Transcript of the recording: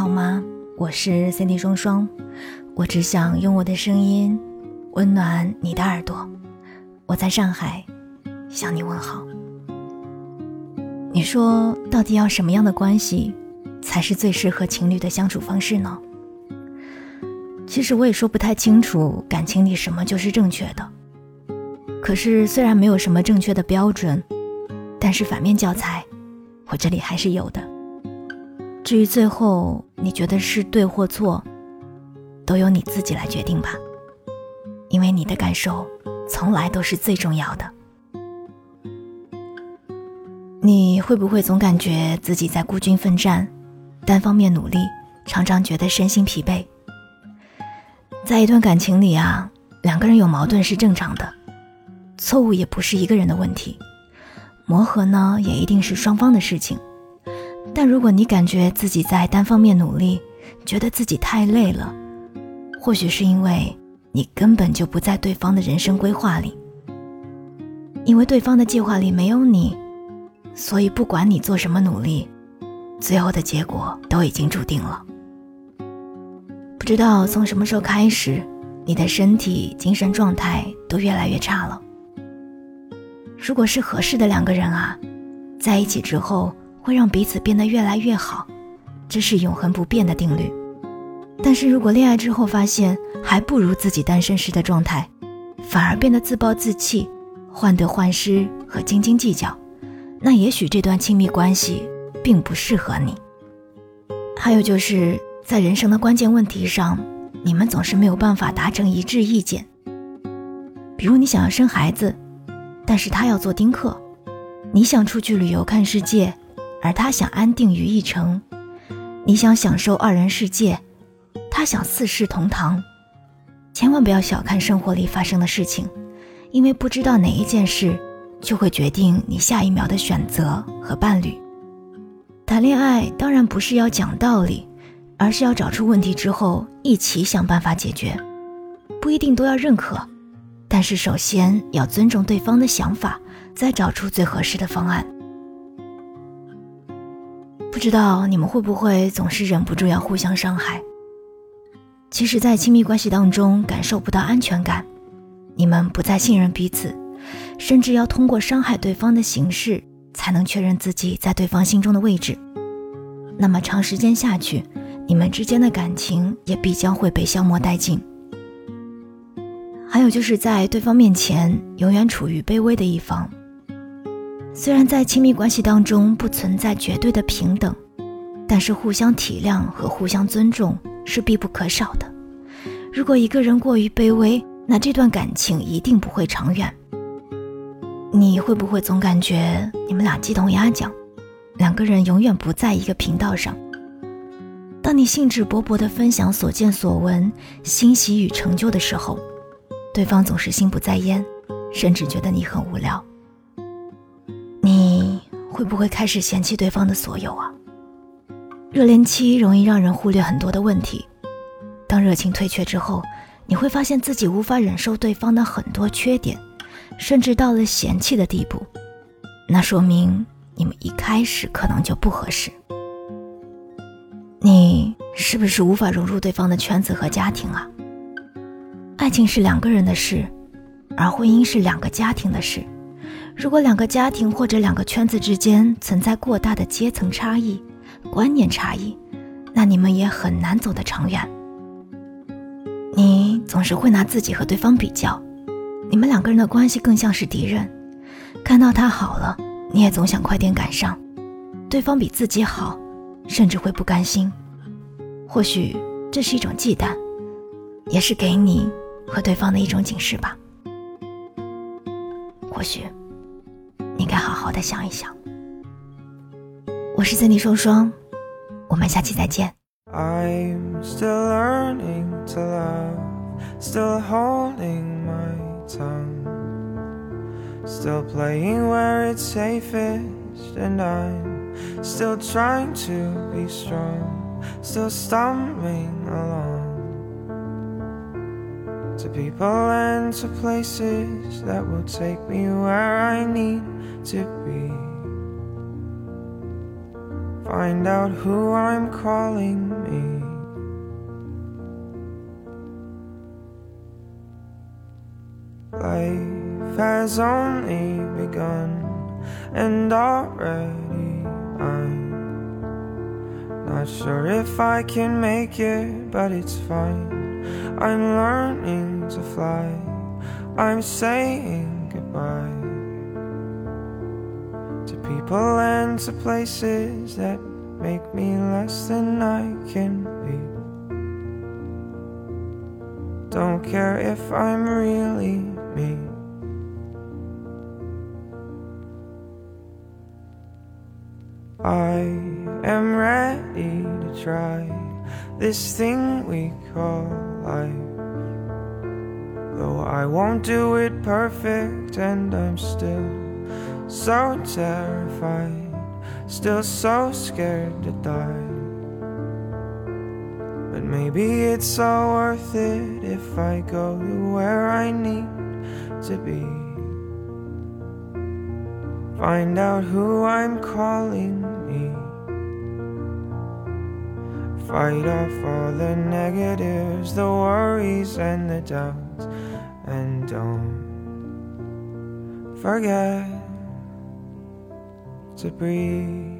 好吗？我是 Cindy 双双，我只想用我的声音温暖你的耳朵。我在上海向你问好。你说，到底要什么样的关系才是最适合情侣的相处方式呢？其实我也说不太清楚，感情里什么就是正确的。可是虽然没有什么正确的标准，但是反面教材，我这里还是有的。至于最后你觉得是对或错，都由你自己来决定吧，因为你的感受从来都是最重要的。你会不会总感觉自己在孤军奋战，单方面努力，常常觉得身心疲惫？在一段感情里啊，两个人有矛盾是正常的，错误也不是一个人的问题，磨合呢也一定是双方的事情。但如果你感觉自己在单方面努力，觉得自己太累了，或许是因为你根本就不在对方的人生规划里，因为对方的计划里没有你，所以不管你做什么努力，最后的结果都已经注定了。不知道从什么时候开始，你的身体、精神状态都越来越差了。如果是合适的两个人啊，在一起之后。会让彼此变得越来越好，这是永恒不变的定律。但是如果恋爱之后发现还不如自己单身时的状态，反而变得自暴自弃、患得患失和斤斤计较，那也许这段亲密关系并不适合你。还有就是在人生的关键问题上，你们总是没有办法达成一致意见。比如你想要生孩子，但是他要做丁克；你想出去旅游看世界。而他想安定于一城，你想享受二人世界，他想四世同堂。千万不要小看生活里发生的事情，因为不知道哪一件事，就会决定你下一秒的选择和伴侣。谈恋爱当然不是要讲道理，而是要找出问题之后一起想办法解决。不一定都要认可，但是首先要尊重对方的想法，再找出最合适的方案。不知道你们会不会总是忍不住要互相伤害？其实，在亲密关系当中感受不到安全感，你们不再信任彼此，甚至要通过伤害对方的形式才能确认自己在对方心中的位置。那么长时间下去，你们之间的感情也必将会被消磨殆尽。还有就是在对方面前永远处于卑微的一方。虽然在亲密关系当中不存在绝对的平等，但是互相体谅和互相尊重是必不可少的。如果一个人过于卑微，那这段感情一定不会长远。你会不会总感觉你们俩鸡同鸭讲，两个人永远不在一个频道上？当你兴致勃勃地分享所见所闻、欣喜与成就的时候，对方总是心不在焉，甚至觉得你很无聊。会不会开始嫌弃对方的所有啊？热恋期容易让人忽略很多的问题，当热情退却之后，你会发现自己无法忍受对方的很多缺点，甚至到了嫌弃的地步，那说明你们一开始可能就不合适。你是不是无法融入对方的圈子和家庭啊？爱情是两个人的事，而婚姻是两个家庭的事。如果两个家庭或者两个圈子之间存在过大的阶层差异、观念差异，那你们也很难走得长远。你总是会拿自己和对方比较，你们两个人的关系更像是敌人。看到他好了，你也总想快点赶上；对方比自己好，甚至会不甘心。或许这是一种忌惮，也是给你和对方的一种警示吧。或许。应该好好的想一想。我是森迪双双，我们下期再见。I'm still learning to love, still holding my tongue, still playing where it's safest, and I'm still trying to be strong, still stumbling along to people and to places that will take me where I need to be. Find out who I'm calling me. Life has only begun, and already I'm not sure if I can make it, but it's fine. I'm learning to fly, I'm saying goodbye to people and to places that make me less than I can be. Don't care if I'm really me. I am ready to try this thing we call life. Though I won't do it perfect, and I'm still so terrified, still so scared to die. But maybe it's all worth it if I go to where I need to be. Find out who I'm calling me. Fight off all the negatives, the worries, and the doubts. And don't forget to breathe.